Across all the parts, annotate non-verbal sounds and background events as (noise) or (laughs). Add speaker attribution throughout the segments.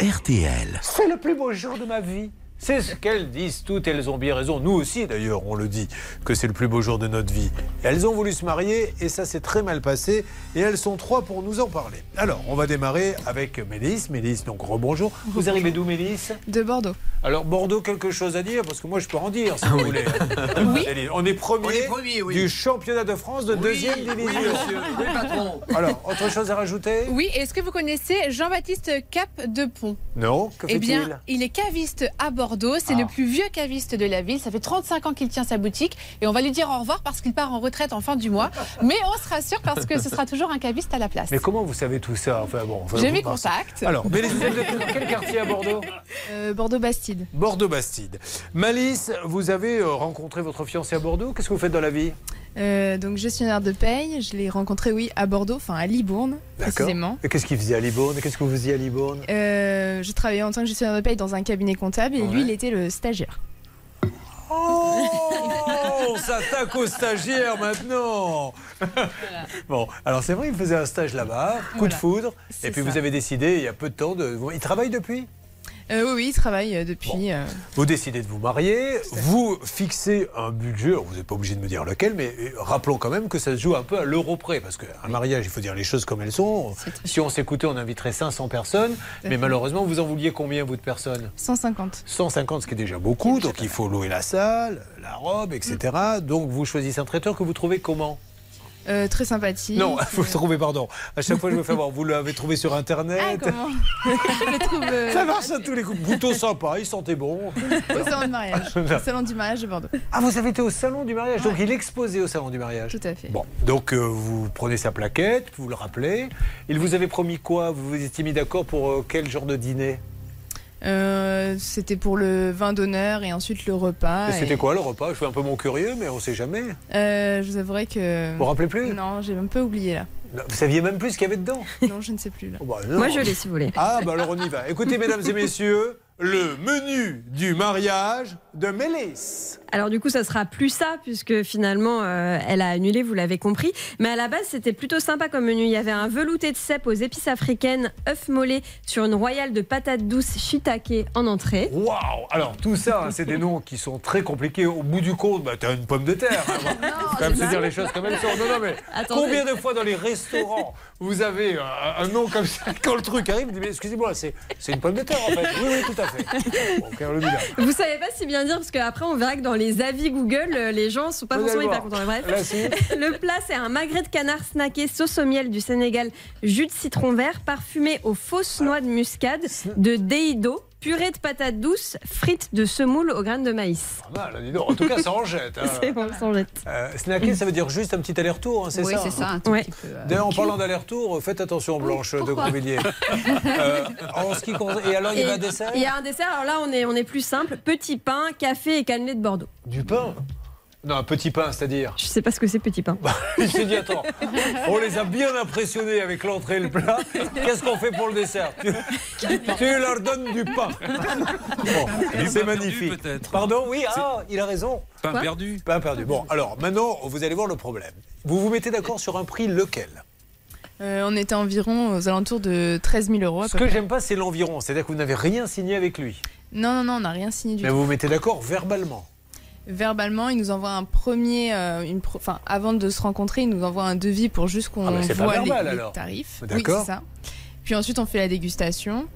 Speaker 1: RTL.
Speaker 2: C'est le plus beau jour de ma vie. C'est ce qu'elles disent toutes, elles ont bien raison. Nous aussi, d'ailleurs, on le dit, que c'est le plus beau jour de notre vie. Elles ont voulu se marier et ça s'est très mal passé. Et elles sont trois pour nous en parler. Alors, on va démarrer avec Mélisse. Mélisse, donc rebonjour. Vous arrivez d'où, Mélisse?
Speaker 3: De Bordeaux.
Speaker 2: Alors, Bordeaux, quelque chose à dire Parce que moi, je peux en dire, si vous voulez. (laughs)
Speaker 3: Oui.
Speaker 2: On est premier,
Speaker 4: On est premier, oui.
Speaker 2: du championnat de France de deuxième
Speaker 4: Oui,
Speaker 2: division.
Speaker 4: monsieur. Oui, patron.
Speaker 2: Alors, autre chose à rajouter?
Speaker 3: Oui, est-ce que vous connaissez Jean-Baptiste Cap de Pont
Speaker 2: Non Que
Speaker 3: Eh bien, il est caviste à Bordeaux. C'est
Speaker 2: Ah.
Speaker 3: le plus vieux caviste de la ville. Ça fait 35 ans qu'il tient sa boutique. Et on va lui dire au revoir parce qu'il part en retraite en fin du mois. (laughs) Mais on se rassure parce que ce sera toujours un caviste à la place.
Speaker 2: Mais comment vous savez tout ça Enfin bon. enfin,
Speaker 3: J'ai mes contacts.
Speaker 2: Alors, Mélisse, vous êtes de quel (laughs) quartier à Bordeaux
Speaker 3: Euh, Bordeaux-Bastide.
Speaker 2: Bordeaux-Bastide. Malice, vous avez euh, rencontré votre fiancé à Bordeaux. Qu'est-ce que vous faites dans la vie?
Speaker 3: Euh, donc gestionnaire de paye. Je l'ai rencontré, oui, à Bordeaux, enfin à Libourne, précisément.
Speaker 2: Et qu'est-ce qu'il faisait à Libourne? Qu'est-ce que vous faisiez à Libourne?
Speaker 3: Euh, je travaillais en tant que gestionnaire de paye dans un cabinet comptable et
Speaker 2: Ouais.
Speaker 3: lui, il était le stagiaire.
Speaker 2: Oh (laughs) On s'attaque aux stagiaires maintenant Bon, alors c'est vrai, il faisait un stage là-bas, coup de foudre, et puis
Speaker 3: ça.
Speaker 2: vous avez décidé, il y a peu de temps, de... il travaille depuis?
Speaker 3: Euh, oui, oui, il travaille euh, depuis. euh,
Speaker 2: Vous décidez de vous marier, vous fixez un budget, vous n'êtes pas obligé de me dire lequel, mais rappelons quand même que ça se joue un peu à l'euro près, parce qu'un mariage, il faut dire les choses comme elles sont. Si on s'écoutait, on inviterait 500 personnes, mais malheureusement, vous en vouliez combien, vous, de personnes?
Speaker 3: 150.
Speaker 2: 150, ce qui est déjà beaucoup, donc il faut louer la salle, la robe, etc. Donc vous choisissez un traiteur que vous trouvez comment?
Speaker 3: Euh, très sympathique.
Speaker 2: Non, (laughs) vous trouvez, pardon. À chaque fois, je me fais voir, vous l'avez trouvé sur
Speaker 3: Ah,
Speaker 2: Internet
Speaker 3: comment (laughs) Je le trouve euh,
Speaker 2: Ça marche à tous les coups. Bouton sympa, il sentait bon.
Speaker 3: au salon de mariage. (laughs) Au salon du mariage de Bordeaux.
Speaker 2: Ah, vous avez été au salon du mariage, donc il exposait au salon du mariage.
Speaker 3: Tout à fait.
Speaker 2: Bon, donc euh, vous prenez sa plaquette, vous le rappelez. Il vous avait promis quoi? Vous vous étiez mis d'accord pour quel genre de dîner?
Speaker 3: Euh, c'était pour le vin d'honneur et ensuite le repas.
Speaker 2: Et
Speaker 3: et-
Speaker 2: C'était quoi le repas? Je fais un peu mon curieux, mais on sait jamais.
Speaker 3: Euh, Je vous avouerai que.
Speaker 2: Vous vous rappelez plus?
Speaker 3: Non, j'ai un peu oublié là.
Speaker 2: Vous saviez même plus ce qu'il y avait dedans?
Speaker 3: Non, je ne sais plus là.
Speaker 2: Oh, bah.
Speaker 5: Moi, je l'ai si vous voulez.
Speaker 2: Ah, bah alors on y va. Écoutez, mesdames et messieurs, le menu du mariage de Mélisse.
Speaker 5: Alors du coup, ça sera plus ça, puisque finalement, euh, elle a annulé, vous l'avez compris. Mais à la base, c'était plutôt sympa comme menu. Il y avait un velouté de cèpe aux épices africaines, œuf mollet sur une royale de patates douces shiitake en entrée.
Speaker 2: Waouh Alors tout ça, hein, c'est des noms qui sont très compliqués. Au bout du compte, bah, t'as une pomme de terre. hein. (laughs) Faut quand même se dire les choses comme elles sont. Non, non, mais
Speaker 5: Attendez.
Speaker 2: combien de fois dans les restaurants vous avez euh, un nom comme ça (laughs) Quand le truc arrive, vous dites, mais excusez-moi, c'est c'est une pomme de terre en fait. Oui, oui, tout à fait. (laughs) Bon.
Speaker 5: Vous savez pas si bien dire, parce qu'après, on verra que dans les avis Google, euh, les gens sont pas forcément hyper contents. Bref.
Speaker 2: Là, (laughs)
Speaker 5: Le plat, c'est un magret de canard snacké sauce au miel du Sénégal, jus de citron vert, parfumé aux fausses noix de muscade, de déido, purée de patates douces, frites de semoule aux graines de maïs.
Speaker 2: Pas mal, dis donc. En tout cas, ça en jette. hein. (laughs)
Speaker 5: C'est bon, sans jette.
Speaker 2: Euh, snacker, ça veut dire juste un petit aller-retour, hein, c'est
Speaker 6: oui,
Speaker 2: ça
Speaker 6: c'est ça, un tout
Speaker 5: Ouais.
Speaker 6: petit peu. euh,
Speaker 2: D'ailleurs, en parlant d'aller-retour, faites attention, Blanche de Grandvilliers. Euh, en ce qui concerne- Et alors, il y a un dessert
Speaker 5: Il y a un dessert, alors là, on est, on est plus simple petit pain, café et cannelé de Bordeaux.
Speaker 2: Du pain Non, un petit pain, c'est-à-dire
Speaker 5: Je sais pas ce que c'est, petit pain.
Speaker 2: Il s'est dit, attends, (laughs) on les a bien impressionnés avec l'entrée et le plat. Qu'est-ce qu'on fait pour le dessert? Tu, tu leur donnes du pain. Bon, c'est magnifique.
Speaker 7: peut-être.
Speaker 2: Pardon, oui, ah, il a raison.
Speaker 7: Pain
Speaker 5: Quoi?
Speaker 7: perdu.
Speaker 2: Pain perdu. Bon, alors maintenant, vous allez voir le problème. Vous vous mettez d'accord sur un prix lequel?
Speaker 3: Euh, on était environ aux alentours de 13 000 euros. à
Speaker 2: Ce
Speaker 3: peu
Speaker 2: que j'aime pas, c'est l'environ. C'est-à-dire que vous n'avez rien signé avec lui.
Speaker 3: Non, non, non, on n'a rien signé du
Speaker 2: Mais
Speaker 3: tout.
Speaker 2: vous vous mettez d'accord verbalement.
Speaker 3: Verbalement, il nous envoie un premier. euh, une pro- Enfin, avant de se rencontrer, il nous envoie un devis pour juste qu'on
Speaker 2: Ah, pas
Speaker 3: voit les-
Speaker 2: verbal,
Speaker 3: les,
Speaker 2: alors.
Speaker 3: tarifs.
Speaker 2: D'accord.
Speaker 3: Oui, c'est ça. Puis ensuite, on fait la dégustation.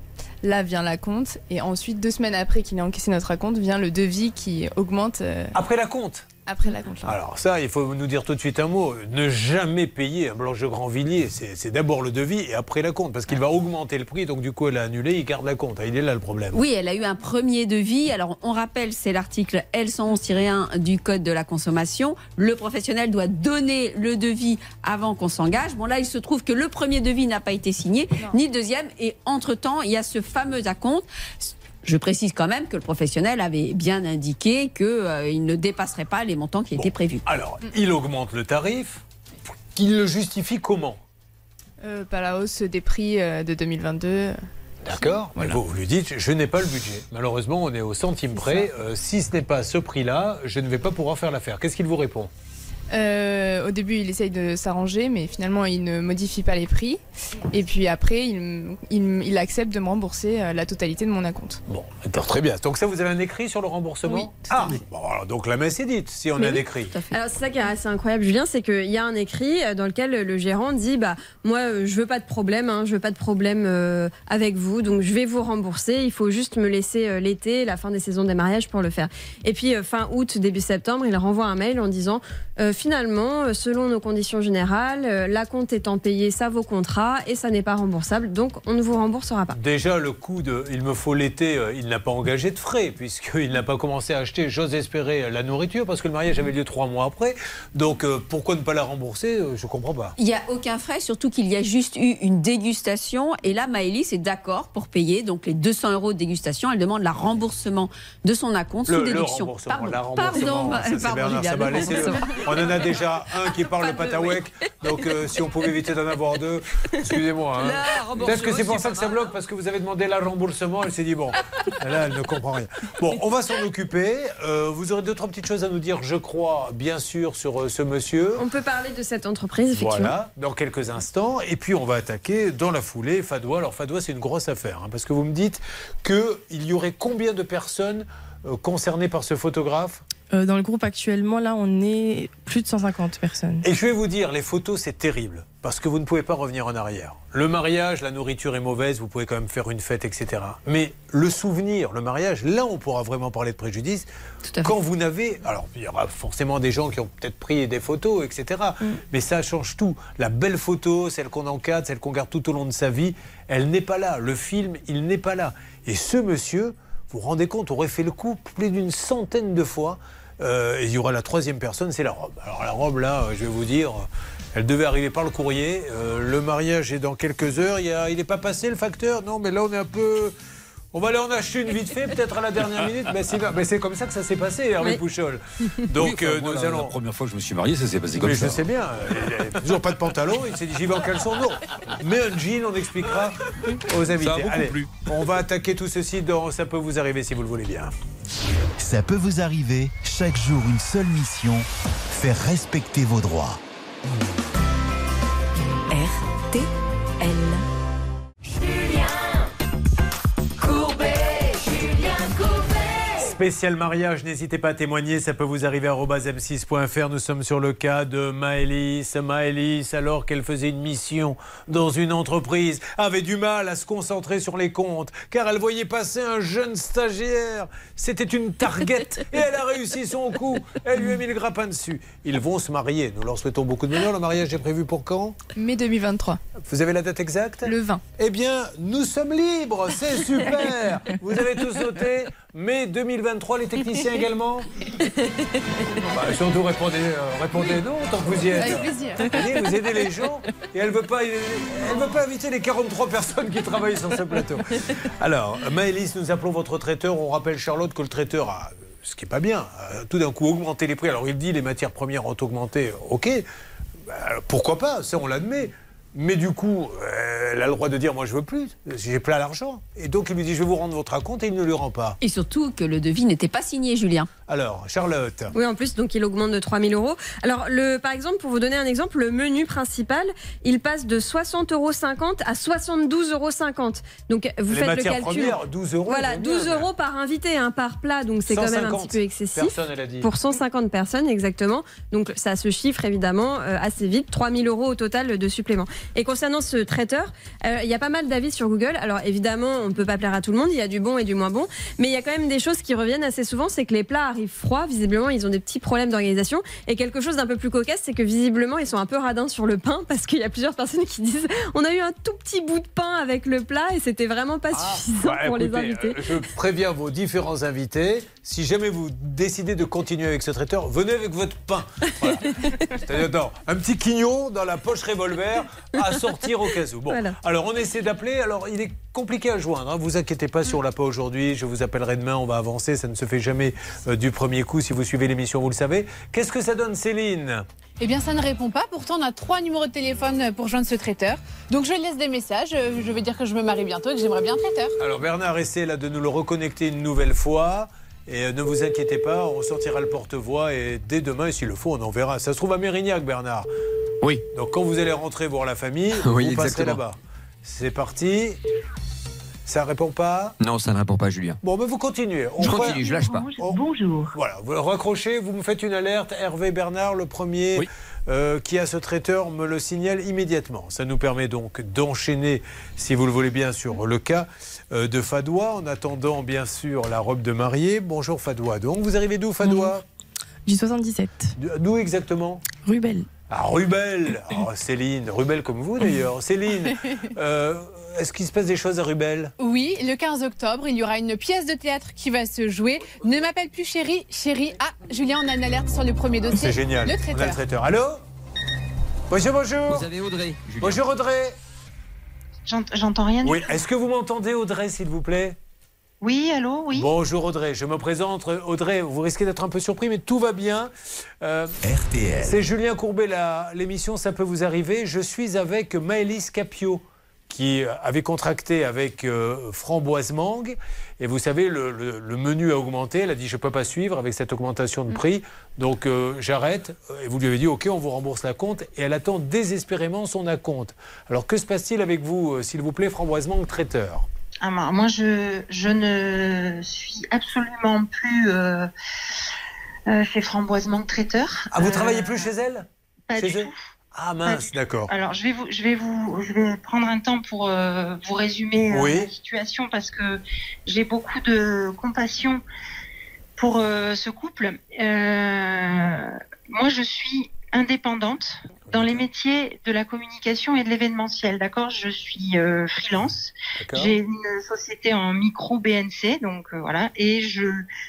Speaker 3: Là vient la compte. Et ensuite, deux semaines après qu'il ait encaissé notre raconte, vient le devis qui augmente euh,
Speaker 2: Après la compte?
Speaker 3: Après la.
Speaker 2: Alors ça, il faut nous dire tout de suite un mot. Ne jamais payer un Blanche de Grandvilliers. C'est d'abord le devis et après la compte. Parce qu'il va augmenter le prix. Donc du coup, elle a annulé, il garde la compte. Il est là le problème.
Speaker 6: Oui, elle a eu un premier devis. Alors, on rappelle, c'est l'article L111-1 du Code de la consommation. Le professionnel doit donner le devis avant qu'on s'engage. Bon, là, il se trouve que le premier devis n'a pas été signé,
Speaker 3: Non.
Speaker 6: ni le deuxième. Et entre-temps, il y a ce fameux acompte. Je précise quand même que le professionnel avait bien indiqué qu'il ne dépasserait pas les montants qui étaient prévus.
Speaker 2: Alors, il augmente le tarif. Il le justifie comment?
Speaker 3: Euh, pas la hausse des prix euh, de 2022.
Speaker 2: D'accord Mais vous, vous lui dites, je n'ai pas le budget. Malheureusement, on est au centime près. Euh, si ce n'est pas ce prix-là, je ne vais pas pouvoir faire l'affaire. Qu'est-ce qu'il vous répond?
Speaker 1: Euh, au début, il essaye de s'arranger, mais finalement, il ne modifie pas les prix. Et puis après, il, il- il accepte de me rembourser euh, la totalité de mon acompte.
Speaker 2: Bon, d'accord, très bien. Donc ça, vous avez un écrit sur le remboursement
Speaker 1: Oui, tout
Speaker 2: Ah, bon, alors, donc la messe est dite, si on
Speaker 5: Mais
Speaker 2: a un
Speaker 5: oui,
Speaker 2: écrit.
Speaker 6: Tout à fait.
Speaker 5: Alors c'est ça qui est assez incroyable, Julien, c'est qu'il y a un écrit euh, dans lequel le gérant dit bah moi je veux pas de problème, hein, je veux pas de problème euh, avec vous, donc je vais vous rembourser. Il faut juste me laisser euh, l'été, la fin des saisons des mariages pour le faire. Et puis euh, fin août, début septembre, il renvoie un mail en disant euh, finalement euh, selon nos conditions générales, euh, la compte étant payée, ça vaut contrat et ça n'est pas remboursable, donc on ne vous remboursera pas.
Speaker 2: Déjà, le coût de il me faut l'été, euh, il n'a pas engagé de frais, puisqu'il n'a pas commencé à acheter, j'ose espérer, la nourriture, parce que le mariage avait lieu trois mois après. Donc, pourquoi ne pas la rembourser Je comprends pas.
Speaker 6: Il n'y a aucun frais, surtout qu'il y a juste eu une dégustation. Et là, Maëlys est d'accord pour payer donc les 200 euros de dégustation. Elle demande la remboursement de son acompte
Speaker 2: Le,
Speaker 6: sous
Speaker 2: le
Speaker 6: déduction.
Speaker 2: remboursement,
Speaker 6: Pardon,
Speaker 2: la remboursement,
Speaker 6: pardon, pardon,
Speaker 2: En a déjà un qui parle
Speaker 6: Pas
Speaker 2: le patawek, (laughs) donc euh, si on pouvait éviter d'en avoir deux, excusez-moi. hein. Peut-être que c'est pour ça que ça bloque, parce que vous avez demandé la remboursement, elle s'est dit, bon, (laughs) là, elle ne comprend rien. Bon, on va s'en occuper. Euh, vous aurez deux, trois petites choses à nous dire, je crois, bien sûr, sur euh, ce monsieur.
Speaker 5: On peut parler de cette entreprise effectivement.
Speaker 2: Voilà, dans quelques instants. Et puis, on va attaquer dans la foulée Fadois. Alors, Fadois, c'est une grosse affaire, hein, parce que vous me dites qu'il y aurait combien de personnes euh, concernées par ce photographe?
Speaker 1: Euh, dans le groupe actuellement, là, on est plus de 150 personnes.
Speaker 2: Et je vais vous dire, les photos, c'est terrible, parce que vous ne pouvez pas revenir en arrière. Le mariage, la nourriture est mauvaise, vous pouvez quand même faire une fête, etc. Mais le souvenir, le mariage, là, on pourra vraiment parler de préjudice.
Speaker 6: Tout à fait.
Speaker 2: Quand vous n'avez. Alors, il y aura forcément des gens qui ont peut-être pris des photos, etc. Mais ça change tout. La belle photo, celle qu'on encadre, celle qu'on garde tout au long de sa vie, elle n'est pas là. Le film, il n'est pas là. Et ce monsieur, vous vous rendez compte, aurait fait le coup plus d'une centaine de fois. Euh, et il y aura la troisième personne, c'est la robe. Alors la robe, là, euh, je vais vous dire, euh, elle devait arriver par le courrier. Le mariage est dans quelques heures. Il n'est pas passé le facteur? Non, mais là, on est un peu... On va aller en acheter une vite fait, peut-être à la dernière minute. Mais c'est, mais c'est comme ça que ça s'est passé, Hervé
Speaker 5: Oui.
Speaker 2: Pouchol. Donc,
Speaker 7: Oui, enfin,
Speaker 2: euh, nous
Speaker 7: la,
Speaker 2: allons...
Speaker 7: la première fois que je me suis marié, ça s'est passé comme
Speaker 2: Mais
Speaker 7: ça.
Speaker 2: je sais bien, il avait (laughs) toujours pas de pantalon, il s'est dit j'y vais en caleçon, non. Mais un jean, on expliquera aux invités.
Speaker 7: Ça a beaucoup
Speaker 2: Allez,
Speaker 7: plu.
Speaker 2: on va attaquer tout ceci dans Ça peut vous arriver si vous le voulez bien.
Speaker 8: Ça peut vous arriver, chaque jour une seule mission, faire respecter vos droits.
Speaker 9: RTL.
Speaker 2: Spécial mariage, n'hésitez pas à témoigner, ça peut vous arriver à m6.fr. Nous sommes sur le cas de Maëlys. Maëlys, alors qu'elle faisait une mission dans une entreprise, avait du mal à se concentrer sur les comptes, car elle voyait passer un jeune stagiaire. C'était une target (laughs) et elle a réussi son coup. Elle lui a mis le grappin dessus. Ils vont se marier. Nous leur souhaitons beaucoup de bonheur. Le mariage est prévu pour quand?
Speaker 1: Mai 2023,
Speaker 2: Vous avez la date exacte?
Speaker 1: Le 20.
Speaker 2: eh bien, nous sommes libres, c'est super Vous avez tous noté Mai 2023, les techniciens (laughs) également Bah, Surtout répondez, euh, répondez non tant que vous y êtes.
Speaker 3: Avec plaisir.
Speaker 2: Allez, vous aidez les gens et elle ne veut, pas- elle veut pas inviter les 43 personnes qui travaillent sur ce plateau. Alors, Maëlys, nous appelons votre traiteur. On rappelle Charlotte que le traiteur a, ce qui n'est pas bien, tout d'un coup augmenté les prix. Alors il dit les matières premières ont augmenté, ok, Bah, pourquoi pas, ça on l'admet. Mais du coup, euh, elle a le droit de dire moi je veux plus, j'ai plein l'argent. Et donc il lui dit je vais vous rendre votre acompte et il ne le rend pas.
Speaker 6: Et surtout que le devis n'était pas signé, Julien.
Speaker 2: Alors, Charlotte.
Speaker 5: Oui, en plus, donc il augmente de 3000 euros. Alors, le, par exemple, pour vous donner un exemple, le menu principal, il passe de 60,50 euros à 72,50 euros. Donc, vous
Speaker 2: les
Speaker 5: faites le
Speaker 2: matières
Speaker 5: calcul.
Speaker 2: premières, 12 euros.
Speaker 5: Voilà,
Speaker 2: c'est bien,
Speaker 5: 12 euros par invité, hein, par plat, donc c'est quand même un
Speaker 2: 150
Speaker 5: petit peu excessif.
Speaker 2: Personne, elle a dit.
Speaker 5: Pour 150 personnes, exactement. Donc ça se chiffre évidemment euh, assez vite. 3000 euros au total de supplément. Et concernant ce traiteur, euh, il y a pas mal d'avis sur Google. Alors évidemment, on ne peut pas plaire à tout le monde. Il y a du bon et du moins bon. Mais il y a quand même des choses qui reviennent assez souvent. C'est que les plats arrivent froids. Visiblement, ils ont des petits problèmes d'organisation. Et quelque chose d'un peu plus cocasse, c'est que visiblement, ils sont un peu radins sur le pain. Parce qu'il y a plusieurs personnes qui disent on a eu un tout petit bout de pain avec le plat et c'était vraiment pas suffisant
Speaker 2: Bah,
Speaker 5: pour les invités.
Speaker 2: euh, Je préviens vos différents invités, si jamais vous décidez de continuer avec ce traiteur, venez avec votre pain. Voilà. (laughs) C'est-à-dire un petit quignon dans la poche revolver à sortir au cas où. Bon,
Speaker 5: Voilà.
Speaker 2: alors on essaie d'appeler. Alors il est compliqué à joindre. Hein. Vous inquiétez pas si on l'a pas aujourd'hui. Je vous appellerai demain. On va avancer. Ça ne se fait jamais euh, du premier coup. Si vous suivez l'émission, vous le savez. Qu'est-ce que ça donne, Céline?
Speaker 3: Eh bien, ça ne répond pas. Pourtant, on a trois numéros de téléphone pour joindre ce traiteur. Donc, je laisse des messages. Euh, Je vais dire que je me marie bientôt et que j'aimerais bien un traiteur.
Speaker 2: Alors Bernard essaie là de nous le reconnecter une nouvelle fois. Et euh, ne vous inquiétez pas, on sortira le porte-voix et dès demain, s'il le faut, on en verra. Ça se trouve à Mérignac, Bernard.
Speaker 4: Oui.
Speaker 2: Donc quand vous allez rentrer voir la famille, (laughs)
Speaker 4: Oui,
Speaker 2: vous là-bas. C'est parti. Ça répond pas
Speaker 4: Non, ça ne répond pas, Julien.
Speaker 2: Bon, mais vous continuez. On
Speaker 4: Je continue, je lâche pas.
Speaker 2: Oh.
Speaker 7: Bonjour.
Speaker 2: Voilà, vous le raccrochez, vous me faites une alerte. Hervé Bernard, le premier
Speaker 4: Oui.
Speaker 2: euh, qui a ce traiteur, me le signale immédiatement. Ça nous permet donc d'enchaîner, si vous le voulez bien, sur le cas euh, de Fadoua, en attendant bien sûr la robe de mariée. Bonjour Fadoua. Donc vous arrivez d'où Fadoua
Speaker 1: Du 77.
Speaker 2: D'où exactement?
Speaker 1: Rubel.
Speaker 2: Ah, Rubel Oh, Céline, Rubel comme vous d'ailleurs. (laughs) Céline, euh, est-ce qu'il se passe des choses à Rubel?
Speaker 3: Oui, le 15 octobre, il y aura une pièce de théâtre qui va se jouer. Ne m'appelle plus chérie, chérie. Ah, Julien, on a une alerte sur le premier dossier.
Speaker 2: C'est génial.
Speaker 3: Le
Speaker 2: On a
Speaker 3: traiteur.
Speaker 2: le traiteur. Allô? Bonjour, bonjour.
Speaker 4: Vous avez Audrey, Julien.
Speaker 2: Bonjour Audrey.
Speaker 7: J'ent- J'entends rien
Speaker 2: Oui, est-ce que vous m'entendez Audrey, s'il vous plaît?
Speaker 7: Oui, allô, oui.
Speaker 2: Bonjour Audrey, je me présente. Audrey, vous risquez d'être un peu surpris, mais tout va bien. Euh,
Speaker 8: RTL.
Speaker 2: c'est Julien Courbet, l'émission Ça peut vous arriver. Je suis avec Maëlys Capio, qui avait contracté avec euh, Framboise Mangue. Et vous savez, le, le- le menu a augmenté. Elle a dit Je ne peux pas suivre avec cette augmentation de prix. Donc euh, j'arrête. Et vous lui avez dit Ok, on vous rembourse la compte. Et elle attend désespérément son acompte. Alors que se passe-t-il avec vous, euh, s'il vous plaît, Framboise Mangue, traiteur?
Speaker 7: Ah, moi, je, je ne suis absolument plus euh, euh, chez Framboise Manque Traiteur.
Speaker 2: Ah, vous
Speaker 7: Euh,
Speaker 2: travaillez plus chez elle?
Speaker 7: Pas
Speaker 2: chez
Speaker 7: du
Speaker 2: eux
Speaker 7: tout.
Speaker 2: Ah mince, d'accord.
Speaker 7: Alors, je vais vous, je vais vous, je vais prendre un temps pour euh, vous résumer
Speaker 2: Oui.
Speaker 7: la situation parce que j'ai beaucoup de compassion pour ce couple. Moi, je suis indépendante dans les métiers de la communication et de l'événementiel. D'accord, je suis euh, freelance. J'ai une société en micro BNC, donc euh, voilà, et je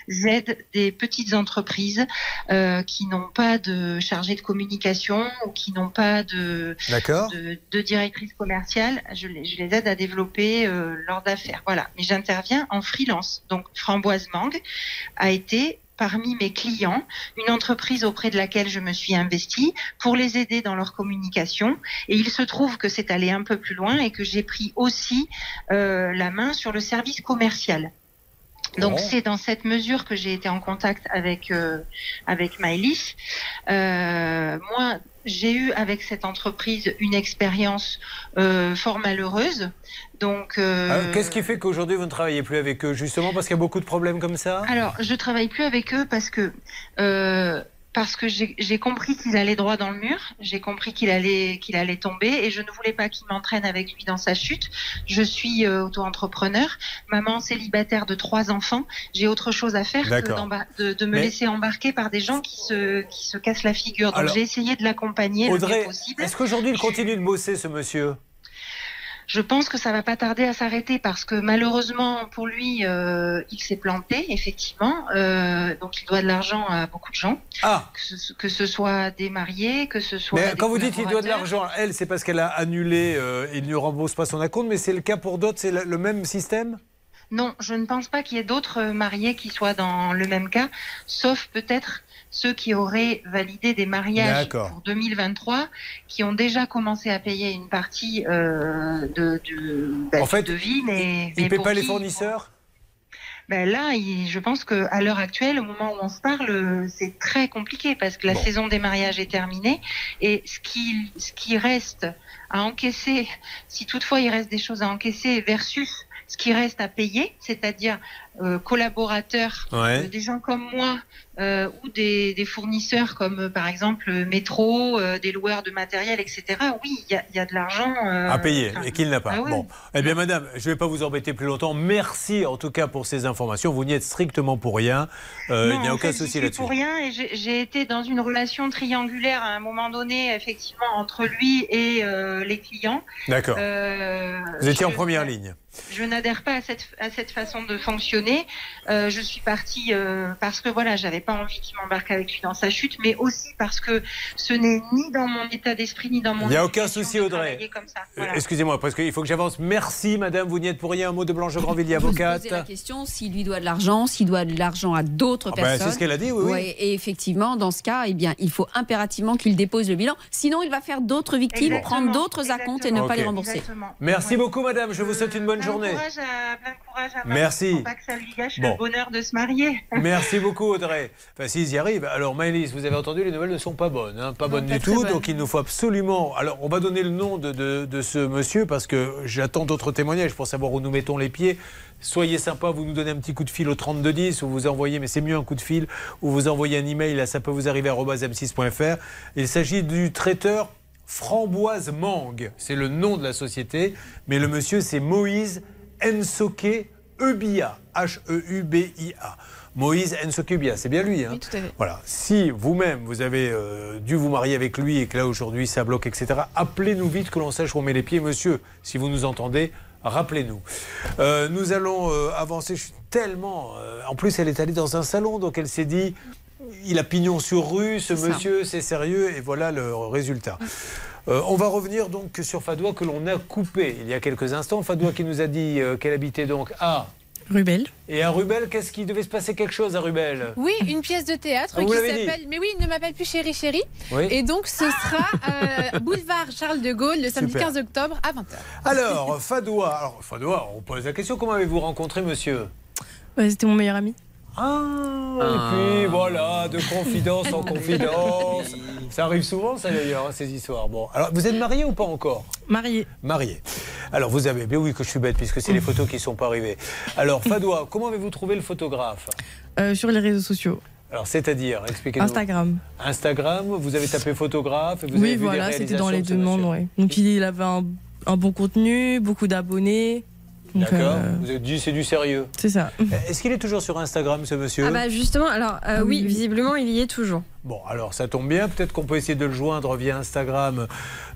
Speaker 7: j'aide des petites entreprises euh, qui n'ont pas de chargé de communication ou qui n'ont pas de, de, de directrice commerciale. Je les, je les aide à développer euh, leurs affaires. Voilà, mais j'interviens en freelance. Donc Framboise Mangue a été parmi mes clients, une entreprise auprès de laquelle je me suis investie pour les aider dans leur communication. Et il se trouve que c'est allé un peu plus loin et que j'ai pris aussi euh, la main sur le service commercial. Donc c'est dans cette mesure que j'ai été en contact avec euh, avec Maëlys. Euh, moi, j'ai eu avec cette entreprise une expérience euh, fort malheureuse. Donc euh,
Speaker 2: Alors, Qu'est-ce qui fait qu'aujourd'hui vous ne travaillez plus avec eux? Justement parce qu'il y a beaucoup de problèmes comme ça?
Speaker 7: Alors, je travaille plus avec eux parce que euh, parce que j'ai compris qu'il allait droit dans le mur, j'ai compris qu'il allait qu'il allait tomber et je ne voulais pas qu'il m'entraîne avec lui dans sa chute. Je suis euh, auto-entrepreneur, maman célibataire de trois enfants. J'ai autre chose à faire que de, de me
Speaker 2: Mais-
Speaker 7: laisser embarquer par des gens qui se qui se cassent la figure. Donc j'ai essayé de l'accompagner le mieux possible.
Speaker 2: est-ce qu'aujourd'hui il continue de bosser ce monsieur?
Speaker 7: Je pense que ça va pas tarder à s'arrêter parce que malheureusement pour lui, euh, il s'est planté effectivement. Euh, donc il doit de l'argent à beaucoup de gens,
Speaker 2: Ah
Speaker 7: que ce, que ce soit des mariés, que ce soit.
Speaker 2: mais quand vous dites qu'il doit de l'argent, elle, c'est parce qu'elle a annulé, euh, il ne rembourse pas son acompte, mais c'est le cas pour d'autres, c'est le même système?
Speaker 7: Non, je ne pense pas qu'il y ait d'autres euh, mariés qui soient dans le même cas, sauf peut-être ceux qui auraient validé des mariages pour 2023, qui ont déjà commencé à payer une partie euh, de, de, bah,
Speaker 2: En fait,
Speaker 7: devis, mais,
Speaker 2: Il
Speaker 7: mais
Speaker 2: ne paie
Speaker 7: pour
Speaker 2: pas les fournisseurs?
Speaker 7: Ben là, je pense que à l'heure actuelle, au moment où on se parle, euh, c'est très compliqué parce que la
Speaker 2: Bon.
Speaker 7: saison des mariages est terminée et ce qui, ce qui reste à encaisser, si toutefois il reste des choses à encaisser versus ce qui reste à payer, c'est-à-dire euh, collaborateurs,
Speaker 2: Ouais.
Speaker 7: euh, des gens comme moi euh, ou des, des fournisseurs comme par exemple Métro, des loueurs de matériel, etc. Oui, il y a, il y a de l'argent
Speaker 2: à payer
Speaker 7: enfin,
Speaker 2: et qu'il n'a pas.
Speaker 7: ah ouais.
Speaker 2: Bon, eh bien, madame, je ne vais pas vous embêter plus longtemps. Merci en tout cas pour ces informations. Vous n'y êtes strictement pour rien. Il n'y a aucun
Speaker 7: fait,
Speaker 2: souci là-dessus.
Speaker 7: pour rien et j'ai été dans une relation triangulaire à un moment donné, effectivement, entre lui et les clients.
Speaker 2: D'accord. Vous étiez en première ligne.
Speaker 7: Je n'adhère pas à cette, à cette façon de fonctionner. Euh, je suis partie euh, parce que voilà, j'avais pas envie qu'il m'embarque avec lui dans sa chute, mais aussi parce que ce n'est ni dans mon état d'esprit ni dans mon.
Speaker 2: Il n'y a aucun souci, Audrey. Euh,
Speaker 7: Voilà.
Speaker 2: Excusez-moi, parce qu'il faut que j'avance. Merci, madame. Vous n'y êtes pour rien. Un mot de Blanche Grandvilliers, (laughs)
Speaker 6: se
Speaker 2: avocate.
Speaker 6: poser la question s'il lui doit de l'argent, s'il doit de l'argent à d'autres
Speaker 2: Ah bah,
Speaker 6: personnes.
Speaker 2: c'est ce qu'elle a dit, oui, oui.
Speaker 6: Ouais, et effectivement, dans ce cas, eh bien, il faut impérativement qu'il dépose le bilan. Sinon, il va faire d'autres victimes,
Speaker 7: Exactement,
Speaker 6: prendre d'autres acomptes et ne pas les rembourser.
Speaker 7: Exactement.
Speaker 2: Merci
Speaker 7: Ouais.
Speaker 2: beaucoup, madame. Je vous souhaite une bonne journée.
Speaker 7: courage à- plein de courage à
Speaker 2: Merci.
Speaker 7: Ça lui gâche
Speaker 2: Bon.
Speaker 7: le bonheur de se marier. (laughs)
Speaker 2: Merci beaucoup Audrey. Enfin, s'ils y arrivent. Alors Maëlys, vous avez entendu, les nouvelles ne sont pas bonnes. hein, pas bonnes
Speaker 1: pas
Speaker 2: du tout. Donc il nous faut absolument... Alors on va donner le nom de, de- de ce monsieur parce que j'attends d'autres témoignages pour savoir où nous mettons les pieds. Soyez sympa, vous nous donnez un petit coup de fil au 3210 ou vous envoyez, mais c'est mieux un coup de fil, ou vous envoyez un email à ça peut vous arriver m6.fr. Il s'agit du traiteur Framboise Mangue. C'est le nom de la société, mais le monsieur c'est Moïse Ensoke Eubia. H-E-U-B-I-A. Moïse Ensoke Eubia, c'est bien lui. Hein
Speaker 1: Oui, tout à fait.
Speaker 2: voilà. Si vous-même, vous avez euh, dû vous marier avec lui et que là, aujourd'hui, ça bloque, etc., appelez-nous vite que l'on sache où on met les pieds. Monsieur, si vous nous entendez, rappelez-nous. Euh, nous allons euh, avancer. Je suis tellement... en plus, elle est allée dans un salon, donc elle s'est dit... Il a pignon sur rue, ce monsieur, c'est sérieux, et voilà le résultat. Euh, on va revenir donc sur Fadoua que l'on a coupé il y a quelques instants. Fadoua qui nous a dit euh, qu'elle habitait donc à...
Speaker 10: Rubel.
Speaker 2: Et à Rubel, qu'est-ce qu'il devait se passer quelque chose à Rubel?
Speaker 3: Oui, une pièce de théâtre
Speaker 2: Ah,
Speaker 3: qui s'appelle. Mais oui, il ne m'appelle plus Chéri Chéri.
Speaker 2: Oui.
Speaker 3: Et donc, ce sera euh, boulevard Charles de Gaulle le samedi
Speaker 2: Super.
Speaker 3: 15 octobre à 20h.
Speaker 2: Alors, Fadoua, alors Fadoua, on pose la question, comment avez-vous rencontré monsieur?
Speaker 10: C'était mon meilleur ami.
Speaker 2: Ah, et puis voilà, de confidence en confidence. (laughs) Ça arrive souvent, ça d'ailleurs, hein, ces histoires. Bon, alors vous êtes marié ou pas encore?
Speaker 10: Marié.
Speaker 2: Marié. Alors vous avez, bien oui que je suis bête puisque c'est les photos qui sont pas arrivées. Alors Fadoua, (laughs) comment avez-vous trouvé le photographe?
Speaker 10: Euh, sur les réseaux sociaux.
Speaker 2: Alors c'est-à-dire, expliquez-nous.
Speaker 10: Instagram.
Speaker 2: Instagram, vous avez tapé photographe et vous avez
Speaker 10: oui,
Speaker 2: vu
Speaker 10: voilà,
Speaker 2: des
Speaker 10: c'était dans les demandes. Ouais. Donc il avait un, un bon contenu, beaucoup d'abonnés.
Speaker 2: D'accord.
Speaker 10: euh,
Speaker 2: Vous avez dit c'est du sérieux.
Speaker 10: c'est ça.
Speaker 2: Est-ce qu'il est toujours sur Instagram ce monsieur
Speaker 5: Ah bah justement, alors euh,
Speaker 10: Ah
Speaker 5: oui, visiblement il y est toujours.
Speaker 2: Bon, alors ça tombe bien. Peut-être qu'on peut essayer de le joindre via Instagram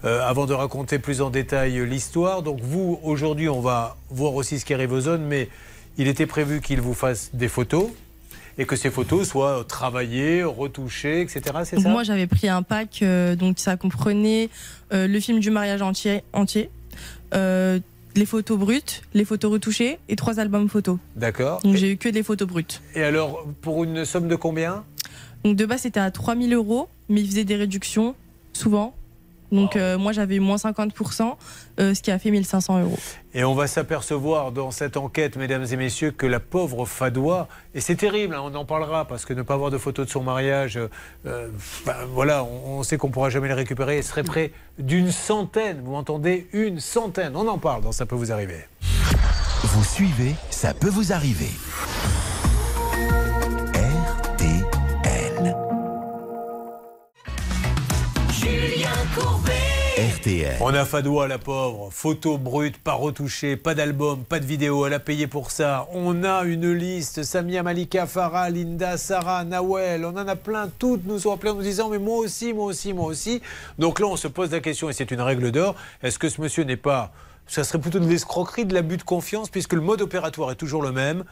Speaker 2: euh, avant de raconter plus en détail euh, l'histoire. Donc vous, aujourd'hui, on va voir aussi ce qui arrive aux zones, mais il était prévu qu'il vous fasse des photos et que ces photos soient travaillées, retouchées, etc. C'est
Speaker 10: Donc
Speaker 2: ça
Speaker 10: moi j'avais pris un pack, euh, donc ça comprenait euh, le film du mariage entier, entier euh, les photos brutes, les photos retouchées et trois albums photos.
Speaker 2: D'accord.
Speaker 10: Donc j'ai eu que des photos brutes.
Speaker 2: et alors, pour une somme de combien?
Speaker 10: Donc de base c'était à 3000 euros, mais ils faisaient des réductions souvent. Donc euh, moi j'avais eu moins 50%, euh, ce qui a fait 1500 euros.
Speaker 2: Et on va s'apercevoir dans cette enquête, mesdames et messieurs, que la pauvre Fadoua, et c'est terrible, hein, on en parlera, parce que ne pas avoir de photos de son mariage, euh, ben, voilà, on, on sait qu'on ne pourra jamais les récupérer, elle serait près d'une centaine, vous m'entendez? Une centaine, on en parle dans Ça peut vous arriver.
Speaker 8: Vous suivez, ça peut vous arriver.
Speaker 2: On a Fadoua, la pauvre, photo brute, pas retouchée, pas d'album, pas de vidéo, elle a payé pour ça. On a une liste, Samia, Malika, Farah, Linda, Sarah, Nawel, on en a plein, toutes nous ont appelés en nous disant mais moi aussi, moi aussi, moi aussi. Donc là on se pose la question, et c'est une règle d'or, est-ce que ce monsieur n'est pas... Ça serait plutôt de l'escroquerie, de l'abus de confiance, puisque le mode opératoire est toujours le même.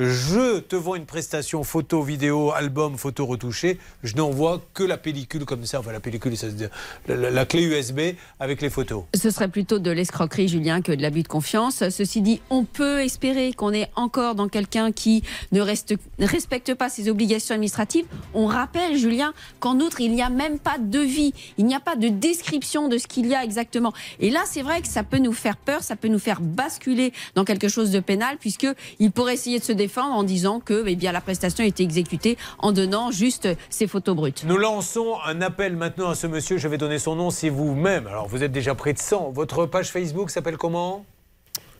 Speaker 2: Je te vends une prestation photo, vidéo, album, photo retouchée. Je n'envoie que la pellicule comme ça, enfin la pellicule, ça se dit- la, clé USB avec les photos.
Speaker 6: Ce serait plutôt de l'escroquerie, Julien, que de l'abus de confiance. Ceci dit, on peut espérer qu'on est encore dans quelqu'un qui ne, respecte pas ses obligations administratives. On rappelle, Julien, qu'en outre, il n'y a même pas de devis. Il n'y a pas de description de ce qu'il y a exactement. Et là, c'est vrai que ça peut nous faire peur, ça peut nous faire basculer dans quelque chose de pénal, puisque il pourrait essayer de se défendre en disant que eh bien, la prestation a été exécutée en donnant juste ses photos brutes.
Speaker 2: Nous lançons un appel maintenant à ce monsieur. Je vais donner son nom si vous-même. Alors, vous êtes déjà près de 100. Votre page Facebook s'appelle comment?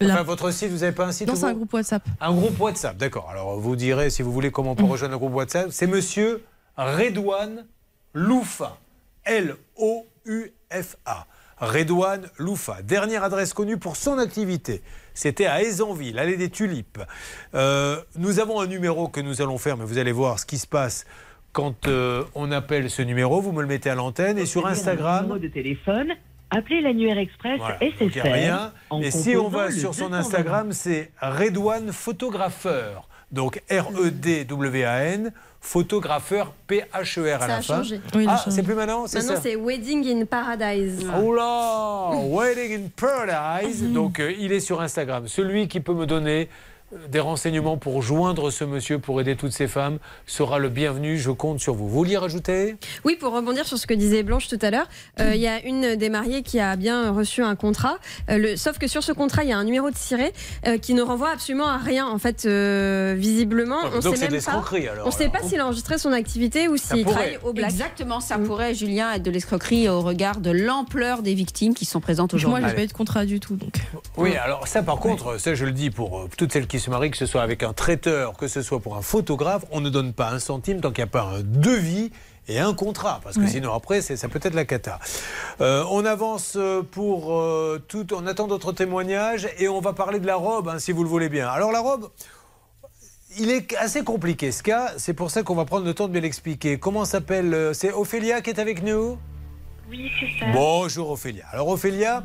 Speaker 2: Enfin, votre site, vous n'avez pas un site
Speaker 10: Non, c'est un groupe WhatsApp.
Speaker 2: Un groupe WhatsApp, d'accord. Alors, vous direz, si vous voulez, comment on peut rejoindre un groupe WhatsApp. C'est monsieur Redouane Loufa. L-O-U-F-A. Redouane Loufa. Dernière adresse connue pour son activité. C'était à Aizanville, allée des Tulipes. Euh, nous avons un numéro que nous allons faire, mais vous allez voir ce qui se passe quand euh, on appelle ce numéro. Vous me le mettez à l'antenne. Et sur Instagram,
Speaker 11: Numéro de téléphone, appelez l'annuaire express
Speaker 2: voilà,
Speaker 11: SFR.
Speaker 2: rien.
Speaker 11: en
Speaker 2: Et si on va sur son
Speaker 11: 220.
Speaker 2: Instagram, c'est Redouane Photographeur. Donc E R-E-D-W-A-N, photographeur P-H-E-R à
Speaker 5: Ça
Speaker 2: la
Speaker 5: a
Speaker 2: fin.
Speaker 5: changé.
Speaker 10: Oui, il a
Speaker 2: ah,
Speaker 10: changé.
Speaker 2: c'est plus maintenant C'est
Speaker 5: Maintenant c'est Wedding in Paradise.
Speaker 2: Oh là Wedding in Paradise. (laughs) Donc euh, il est sur Instagram. Celui qui peut me donner des renseignements pour joindre ce monsieur, pour aider toutes ces femmes, sera le bienvenu. Je compte sur vous. Vous vouliez rajouter?
Speaker 5: Oui, pour rebondir sur ce que disait Blanche tout à l'heure, euh, il y a une des mariées qui a bien reçu un contrat, euh, le- sauf que sur ce contrat, il y a un numéro de ciré euh, qui ne renvoie absolument à rien. En fait, euh, visiblement,
Speaker 2: Ah,
Speaker 5: on
Speaker 2: donc
Speaker 5: sait
Speaker 2: c'est de
Speaker 5: même pas.
Speaker 2: l'escroquerie, alors,
Speaker 5: on ne sait pas s'il a enregistré son activité ou s'il travaille au black.
Speaker 6: Exactement, ça pourrait, Julien, être de l'escroquerie au regard de l'ampleur des victimes qui sont présentes aujourd'hui.
Speaker 10: Moi, j'ai pas eu de contrat du tout. Donc.
Speaker 2: Oui, alors ça par contre, ça je le dis pour euh, toutes celles qui se marient, que ce soit avec un traiteur, que ce soit pour un photographe, on ne donne pas un centime tant qu'il n'y a pas un devis et un contrat, parce que sinon après ça peut être la cata. Euh, on avance euh, pour euh, tout, on attend d'autres témoignages et on va parler de la robe, hein, si vous le voulez bien. Alors la robe, il est assez compliqué ce cas, c'est pour ça qu'on va prendre le temps de bien l'expliquer. Comment s'appelle C'est Ophélia qui est avec nous?
Speaker 11: Oui, c'est ça.
Speaker 2: Bonjour Ophélia. Alors Ophélia,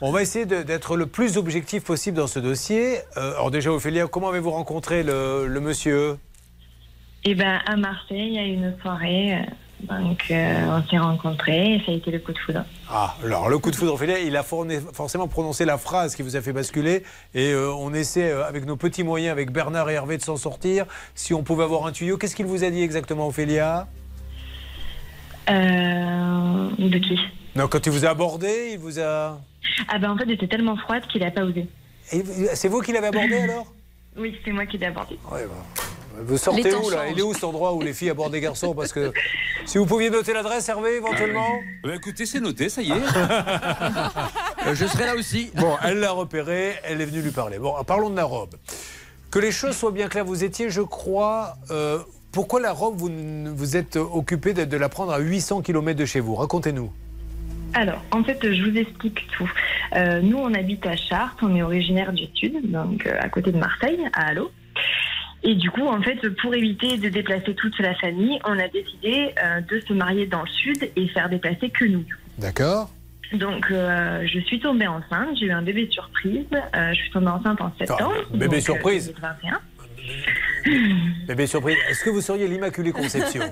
Speaker 2: on va essayer d'être le plus objectif possible dans ce dossier. Euh, alors déjà Ophélia, comment avez-vous rencontré le, le monsieur?
Speaker 11: Et ben à Marseille, il y a une soirée. euh, Donc euh, on s'est rencontrés et ça a été le coup de foudre.
Speaker 2: Ah, alors le coup de foudre Ophélia, il a forcément prononcé la phrase qui vous a fait basculer et euh, on essaie euh, avec nos petits moyens, avec Bernard et Hervé de s'en sortir. Si on pouvait avoir un tuyau, qu'est-ce qu'il vous a dit exactement Ophélia?
Speaker 11: De qui?
Speaker 2: Non, quand il vous a abordé, il vous a...
Speaker 11: Ah ben en fait, j'étais tellement froide qu'il a pas osé.
Speaker 2: C'est vous qui l'avez abordé alors?
Speaker 11: Oui, c'est moi qui l'ai abordé.
Speaker 2: Ouais, bah, Vous sortez où là?
Speaker 11: Changent.
Speaker 2: Il est où cet endroit où les filles abordent des garçons? Parce que si vous pouviez noter l'adresse, Hervé, éventuellement
Speaker 4: Bah, écoutez, c'est noté, ça y est. (laughs) Euh, je serai là aussi.
Speaker 2: Bon, elle l'a repéré, elle est venue lui parler. Bon, parlons de la robe. Que les choses soient bien claires, vous étiez, je crois. euh, pourquoi la robe, vous vous êtes occupé de, de la prendre à 800 km de chez vous? Racontez-nous.
Speaker 11: Alors, en fait, je vous explique tout. Euh, nous, on habite à Chartres, on est originaire du Sud, donc euh, à côté de Marseille, à Allo. Et du coup, en fait, pour éviter de déplacer toute la famille, on a décidé euh, de se marier dans le Sud et faire déplacer que nous.
Speaker 2: D'accord
Speaker 11: Donc, je suis tombée enceinte, j'ai eu un bébé surprise. Je suis tombée enceinte en septembre.
Speaker 2: bébé
Speaker 11: donc,
Speaker 2: surprise
Speaker 11: 2021. (coughs)
Speaker 2: Bébé surprise, est-ce que vous seriez l'Immaculée Conception?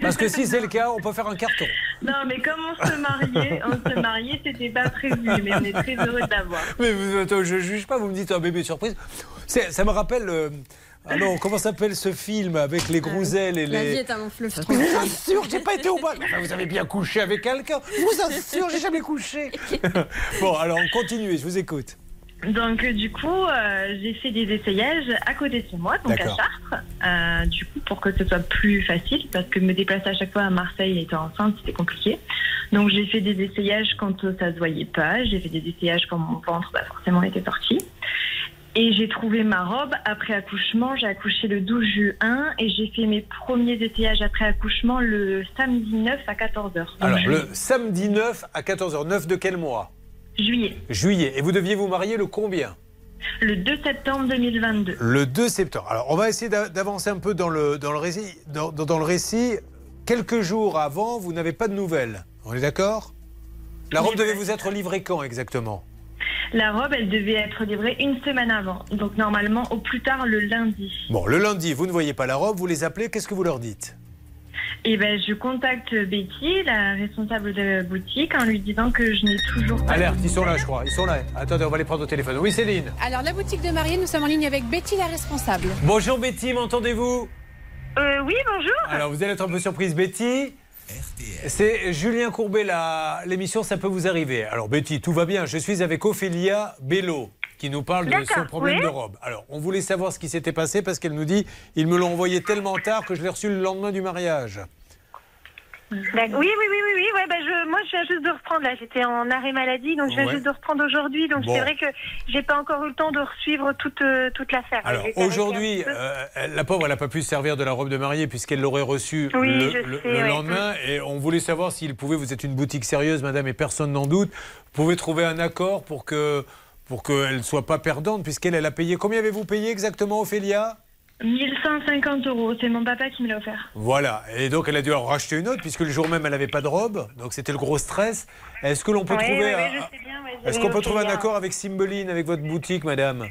Speaker 2: Parce que si c'est le cas, on peut faire un carton.
Speaker 11: Non, mais comme on se mariait, on se mariait, c'était pas prévu, mais on est très heureux de l'avoir.
Speaker 2: Mais vous, attends, je juge pas, vous me dites un bébé surprise. Ça me rappelle. euh, ah non, comment s'appelle ce film avec les grouselles et
Speaker 5: La vie
Speaker 2: les.
Speaker 5: est un fleuve
Speaker 2: Je vous assure, j'ai pas été au bal. Enfin, vous avez bien couché avec quelqu'un. Je vous assure, j'ai jamais couché. (laughs) bon, alors continuez, je vous écoute.
Speaker 11: Donc euh, du coup, euh, j'ai fait des essayages à côté de chez moi, donc à
Speaker 2: D'accord.
Speaker 11: Chartres, euh, du coup pour que ce soit plus facile, parce que me déplacer à chaque fois à Marseille étant enceinte, c'était compliqué. Donc j'ai fait des essayages quand ça se voyait pas, j'ai fait des essayages quand mon ventre bah, forcément était sorti. Et j'ai trouvé ma robe après accouchement. J'ai accouché le 12 juin et j'ai fait mes premiers essayages après accouchement le samedi 9 à 14h.
Speaker 2: Alors, le samedi 9 à 14h. 9 de quel mois?
Speaker 11: Juillet.
Speaker 2: Juillet. Et vous deviez vous marier le combien
Speaker 11: Le 2 septembre 2022.
Speaker 2: Le 2 septembre. Alors, on va essayer d'a- d'avancer un peu dans le, dans le récit. Dans, dans- dans le récit, quelques jours avant, vous n'avez pas de nouvelles. On est d'accord? La robe devait vous être livrée quand exactement?
Speaker 11: La robe, elle devait être livrée une semaine avant. Donc normalement, au plus tard le lundi.
Speaker 2: Bon, le lundi, vous ne voyez pas la robe, vous les appelez, qu'est-ce que vous leur dites?
Speaker 11: Et ben, je contacte Betty, la responsable de la boutique, en lui disant que je n'ai toujours pas.
Speaker 2: Alerte, ils sont là, je crois. Ils sont là. Attendez, on va les prendre au téléphone. Oui, Céline.
Speaker 3: Alors, la boutique de mariée, nous sommes en ligne avec Betty, la responsable.
Speaker 2: Bonjour Betty, m'entendez-vous?
Speaker 11: Euh, oui, bonjour.
Speaker 2: Alors, vous allez être un peu surprise, Betty. C'est Julien Courbet, la- l'émission Ça peut vous arriver. Alors, Betty, tout va bien. Je suis avec Ophélia Bello qui nous parle de son problème
Speaker 11: oui.
Speaker 2: de robe. Alors, on voulait savoir ce qui s'était passé parce qu'elle nous dit ils me l'ont envoyé tellement tard que je l'ai reçu le lendemain du mariage.
Speaker 12: Oui, oui, oui, oui, oui. Ouais, bah, je, moi, je viens juste de reprendre. Là, j'étais en arrêt maladie, donc je viens
Speaker 2: Ouais.
Speaker 12: juste de reprendre aujourd'hui. Donc
Speaker 2: Bon.
Speaker 12: c'est vrai que j'ai pas encore eu le temps de suivre toute euh, toute l'affaire.
Speaker 2: Alors aujourd'hui, euh, la pauvre, elle n'a pas pu se servir de la robe de mariée puisqu'elle l'aurait reçue
Speaker 12: Oui,
Speaker 2: le,
Speaker 12: ouais.
Speaker 2: lendemain. Et on voulait savoir s'il pouvait, vous êtes une boutique sérieuse, madame, et personne n'en doute, vous pouvez trouver un accord pour que pour qu'elle ne soit pas perdante puisqu'elle elle a payé. Combien avez-vous payé exactement, Ophélia?
Speaker 11: 1150 euros, c'est mon papa qui me l'a offert.
Speaker 2: Voilà. Et donc elle a dû en racheter une autre puisque le jour même elle n'avait pas de robe. Donc c'était le gros stress. Est-ce que l'on peut
Speaker 12: Ouais,
Speaker 2: trouver
Speaker 12: ouais,
Speaker 2: un-
Speaker 12: ouais,
Speaker 2: Est-ce qu'on peut trouver un accord avec Cymbeline, avec votre boutique, madame?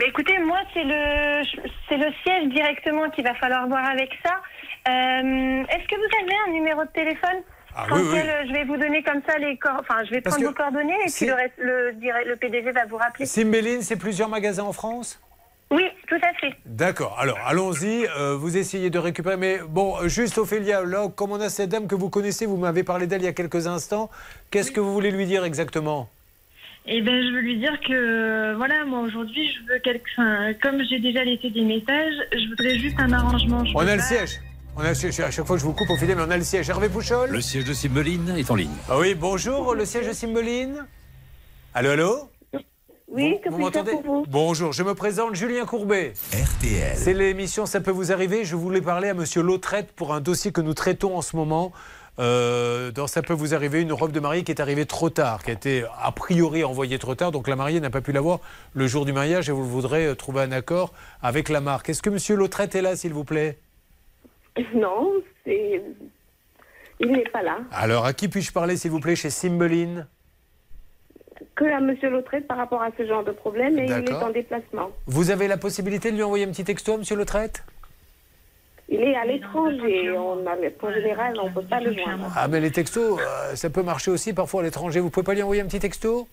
Speaker 12: Mais écoutez, moi, c'est le c'est le siège directement qu'il va falloir voir avec ça. Euh, Est-ce que vous avez un numéro de téléphone?
Speaker 2: Ah, oui, oui.
Speaker 12: je vais vous donner comme ça les cor- enfin je vais
Speaker 2: Parce
Speaker 12: prendre vos coordonnées et puis le, reste, le, le PDG va vous rappeler.
Speaker 2: Simbeline, c'est plusieurs magasins en France?
Speaker 12: Oui, tout à fait.
Speaker 2: D'accord. Alors, allons-y. euh, vous essayez de récupérer. Mais bon, juste Ophélia, là, comme on a cette dame que vous connaissez, vous m'avez parlé d'elle il y a quelques instants. Qu'est-ce que vous voulez lui dire exactement?
Speaker 11: Et ben, je veux lui dire que, voilà, moi aujourd'hui, je veux quelque. Enfin, comme j'ai déjà laissé des messages, je voudrais juste un arrangement. Je
Speaker 2: On a le siège. On a le siège. À chaque fois que je vous coupe, Ophélia, mais on a le siège. Hervé Pouchol
Speaker 4: Le siège de Cymbeline est en ligne.
Speaker 2: Ah oui, bonjour, le siège de Cymbeline. Allô, allô
Speaker 13: Oui, que
Speaker 2: Vous
Speaker 13: faire
Speaker 2: m'entendez
Speaker 13: vous
Speaker 2: Bonjour, je me présente Julien Courbet.
Speaker 8: RTL.
Speaker 2: C'est l'émission Ça peut vous arriver. Je voulais parler à Monsieur Lautrette pour un dossier que nous traitons en ce moment. Euh, dans Ça peut vous arriver, une robe de mariée qui est arrivée trop tard, qui a été a priori envoyée trop tard, donc la mariée n'a pas pu l'avoir le jour du mariage et vous voudrez euh, trouver un accord avec la marque. Est-ce que Monsieur Lautrette est là, s'il vous plaît? (laughs)
Speaker 13: Non, c'est. Il n'est pas là.
Speaker 2: Alors, à qui puis-je parler, s'il vous plaît, chez Cymbeline?
Speaker 13: Que à Monsieur Lautrette par rapport à ce genre de problème et il est en déplacement.
Speaker 2: Vous avez la possibilité de lui envoyer un petit texto Monsieur Lautrette
Speaker 13: Il est à l'étranger. On a, en général, on ne peut pas le joindre.
Speaker 2: Ah, mais les textos, euh, ça peut marcher aussi parfois à l'étranger. Vous pouvez pas lui envoyer un petit texto?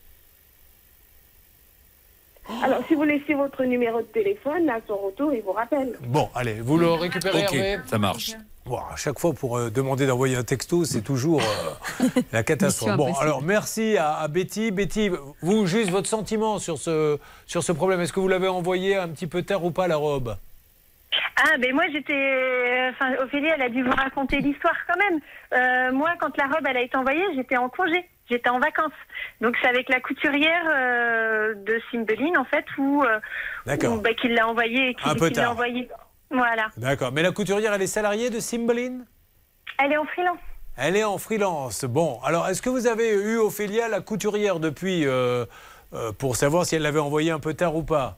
Speaker 13: Alors, si vous laissez votre numéro de téléphone, à son retour, il vous rappelle.
Speaker 2: Bon, allez, vous le récupérez,
Speaker 4: Ok,
Speaker 2: Hervé
Speaker 4: ça marche.
Speaker 2: Bon, à chaque fois, pour euh, demander d'envoyer un texto, c'est toujours euh, (laughs) la catastrophe. Bon, alors merci à, à Betty. Betty, vous, juste votre sentiment sur ce, sur ce problème. Est-ce que vous l'avez envoyé un petit peu tard ou pas, la robe?
Speaker 12: Ah, ben moi j'étais. Enfin, Ophélie, elle a dû vous raconter l'histoire quand même. Euh, moi, quand la robe elle a été envoyée, j'étais en congé, j'étais en vacances. Donc c'est avec la couturière euh, de Cymbeline en fait où, euh, où, bah, qu'il l'a envoyé, qu'il
Speaker 2: Un peu tard.
Speaker 12: envoyé. Voilà.
Speaker 2: D'accord. Mais la couturière, elle est salariée de Cymbeline?
Speaker 12: Elle est en freelance.
Speaker 2: Elle est en freelance. Bon, alors est-ce que vous avez eu Ophélia, la couturière, depuis, euh, euh, pour savoir si elle l'avait envoyé un peu tard ou pas?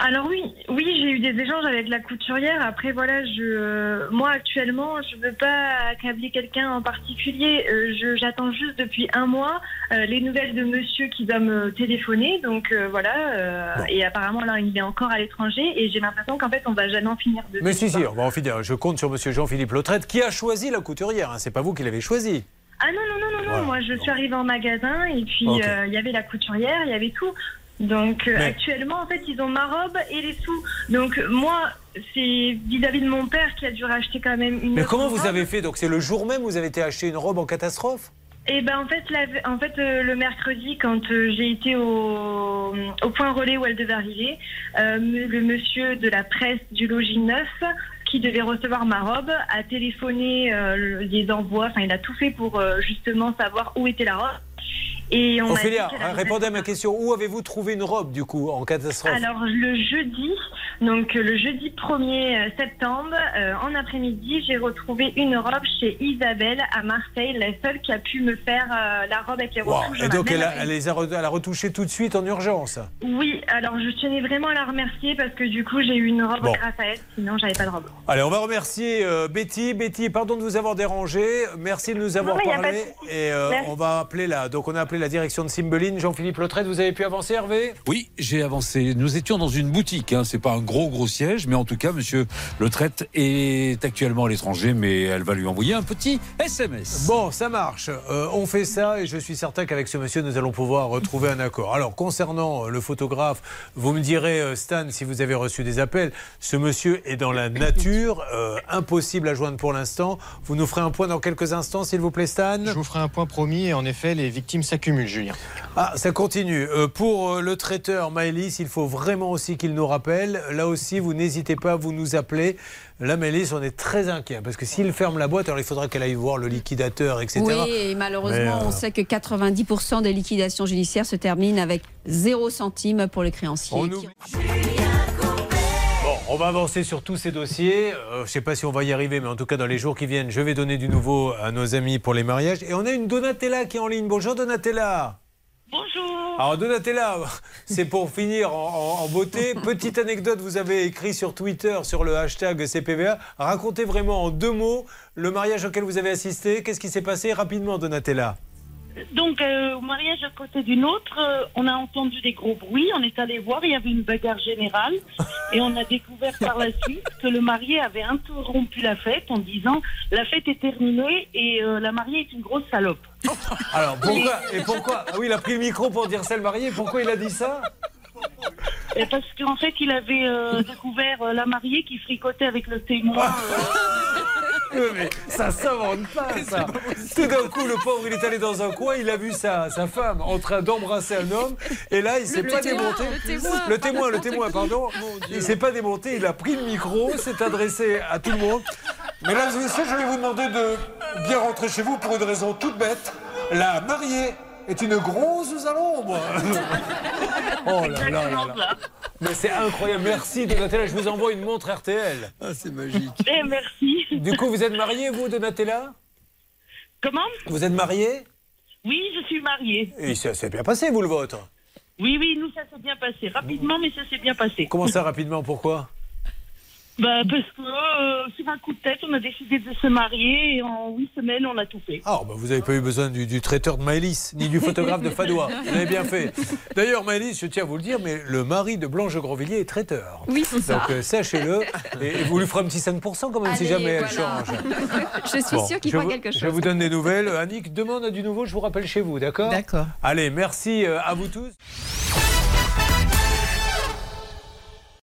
Speaker 11: Alors oui, oui, j'ai eu des échanges avec la couturière. Après, voilà, je, euh, moi actuellement, je veux pas accabler quelqu'un en particulier. Euh, je- J'attends juste depuis un mois euh, les nouvelles de monsieur qui doit me téléphoner. Donc voilà, et apparemment là, il est encore à l'étranger et j'ai l'impression qu'en fait, on va jamais en finir de
Speaker 2: Mais si, si, on va en finir. Je compte sur monsieur Jean-Philippe Lautrette, qui a choisi la couturière. hein. C'est pas vous qui l'avez choisi.
Speaker 11: Ah non, non, non, non, non.
Speaker 2: Voilà.
Speaker 11: Moi, je suis arrivée en magasin et puis euh, il y avait la couturière, il y avait tout. Donc euh, actuellement, en fait, ils ont ma robe et les sous. Donc moi, c'est vis-à-vis de mon père qui a dû racheter quand même une.
Speaker 2: Mais comment vous avez fait Donc c'est le jour même où vous avez été acheter une robe en catastrophe
Speaker 11: Eh ben en fait, la- en fait euh, le mercredi, quand euh, j'ai été au, au point relais où elle devait arriver, le monsieur de la presse du logis neuf qui devait recevoir ma robe a téléphoné le- les envois, enfin il a tout fait pour justement savoir où était la robe. Et on
Speaker 2: Ophélia, répondez à ma question. Où avez-vous trouvé une robe, du coup, en catastrophe?
Speaker 11: Alors le jeudi, donc euh, le jeudi 1er septembre, euh, en après-midi, j'ai retrouvé une robe chez Isabelle à Marseille, la seule qui a pu me faire euh, la robe avec les
Speaker 2: Wow.
Speaker 11: retouches.
Speaker 2: Et donc elle a, elle les a, elle a retouché tout de suite en urgence?
Speaker 11: Oui, alors je tenais vraiment à la remercier parce que du coup j'ai eu une robe
Speaker 2: Bon.
Speaker 11: grâce à elle, sinon j'avais pas de robe.
Speaker 2: Allez, on va remercier euh, Betty. Betty, pardon de vous avoir dérangé. Merci de nous avoir
Speaker 11: Non,
Speaker 2: parlé.
Speaker 11: de
Speaker 2: Et euh, on va appeler la, donc on a appelé la direction de Cymbeline. Jean-Philippe Lautrette, vous avez pu avancer, Hervé?
Speaker 4: Oui, j'ai avancé. Nous étions dans une boutique. Hein. C'est pas un gros gros siège, mais en tout cas, Monsieur Le Traite est actuellement à l'étranger, mais elle va lui envoyer un petit SMS.
Speaker 2: Bon, ça marche. Euh, on fait ça et je suis certain qu'avec ce monsieur, nous allons pouvoir retrouver un accord. Alors, concernant euh, le photographe, vous me direz, euh, Stan, si vous avez reçu des appels, ce monsieur est dans la nature, euh, impossible à joindre pour l'instant. Vous nous ferez un point dans quelques instants, s'il vous plaît, Stan?
Speaker 14: Je vous ferai un point promis et en effet, les victimes s'accumulent, Julien.
Speaker 2: Ah, ça continue. Euh, pour euh, le traiteur Maëlys, il faut vraiment aussi qu'il nous rappelle. Là aussi, vous n'hésitez pas à vous nous appeler. Là, Maëlys, on est très inquiet parce que s'il ferme la boîte, alors il faudra qu'elle aille voir le liquidateur, etc.
Speaker 6: Oui, et malheureusement,
Speaker 2: Mais, euh,
Speaker 6: on sait que 90% des liquidations judiciaires se terminent avec 0 centime pour les créanciers.
Speaker 2: On
Speaker 6: qui-
Speaker 2: oublie- Bon, on va avancer sur tous ces dossiers. Euh, je ne sais pas si on va y arriver, mais en tout cas, dans les jours qui viennent, je vais donner du nouveau à nos amis pour les mariages. Et on a une Donatella qui est en ligne. Bonjour Donatella.
Speaker 15: Bonjour.
Speaker 2: Alors Donatella, (laughs) c'est pour finir en, en- en beauté. Petite anecdote, vous avez écrit sur Twitter, sur le hashtag CPVA. Racontez vraiment en deux mots le mariage auquel vous avez assisté. Qu'est-ce qui s'est passé rapidement, Donatella?
Speaker 15: Donc euh, au mariage à côté d'une autre, euh, on a entendu des gros bruits, on est allé voir, il y avait une bagarre générale et on a découvert par la suite que le marié avait interrompu la fête en disant la fête est terminée et euh, la mariée est une grosse salope.
Speaker 2: Alors pourquoi Et pourquoi Ah oui, il a pris le micro pour dire ça le marié. Pourquoi il a dit ça? (laughs)
Speaker 15: Et parce qu'en fait, il avait euh, découvert euh, la mariée qui fricotait avec le témoin. (laughs)
Speaker 2: Oui, mais ça s'invente pas, (laughs) ça. Tout d'un coup, le pauvre, il est allé dans un coin, il a vu sa, sa femme en train d'embrasser un homme, et là, il s'est
Speaker 16: Le
Speaker 2: pas
Speaker 16: témoin,
Speaker 2: démonté.
Speaker 16: le témoin.
Speaker 2: le témoin, le témoin, pardon. Il s'est pas démonté, il a pris le micro, s'est adressé à tout le monde. Mesdames et messieurs, je vais vous demander de bien rentrer chez vous pour une raison toute bête. La mariée est une grosse à l'ombre. (laughs) Oh là là là là. Mais c'est incroyable. Merci Donatella. Je vous envoie une montre RTL.
Speaker 17: Ah, c'est magique.
Speaker 15: Eh, merci.
Speaker 2: Du coup, vous êtes marié, vous, Donatella?
Speaker 15: Comment?
Speaker 2: Vous êtes marié?
Speaker 15: Oui, je suis mariée.
Speaker 2: Et ça s'est bien passé, vous, le vôtre?
Speaker 15: Oui, oui, nous, ça s'est bien passé. Rapidement, mais ça s'est bien passé.
Speaker 2: Comment ça, rapidement? Pourquoi?
Speaker 15: Bah, Parce que euh, sur un coup de tête, on a décidé de se marier et en huit semaines, on a tout fait.
Speaker 2: Ah, bah vous n'avez pas eu besoin du, du traiteur de Maëlys, ni du photographe de (laughs) Fadois. Vous avez bien fait. D'ailleurs, Maëlys, je tiens à vous le dire, mais le mari de Blanche Grandvilliers est traiteur.
Speaker 5: Oui, c'est ça.
Speaker 2: Donc euh, sachez-le. Et, et vous lui ferez un petit 5% quand même, si jamais elle change. (laughs)
Speaker 5: Je suis
Speaker 2: Bon,
Speaker 5: sûre qu'il fera quelque chose.
Speaker 2: Je vous donne des nouvelles. Annick, demain on a du nouveau, je vous rappelle chez vous, d'accord
Speaker 1: D'accord.
Speaker 2: Allez, merci euh, à vous tous.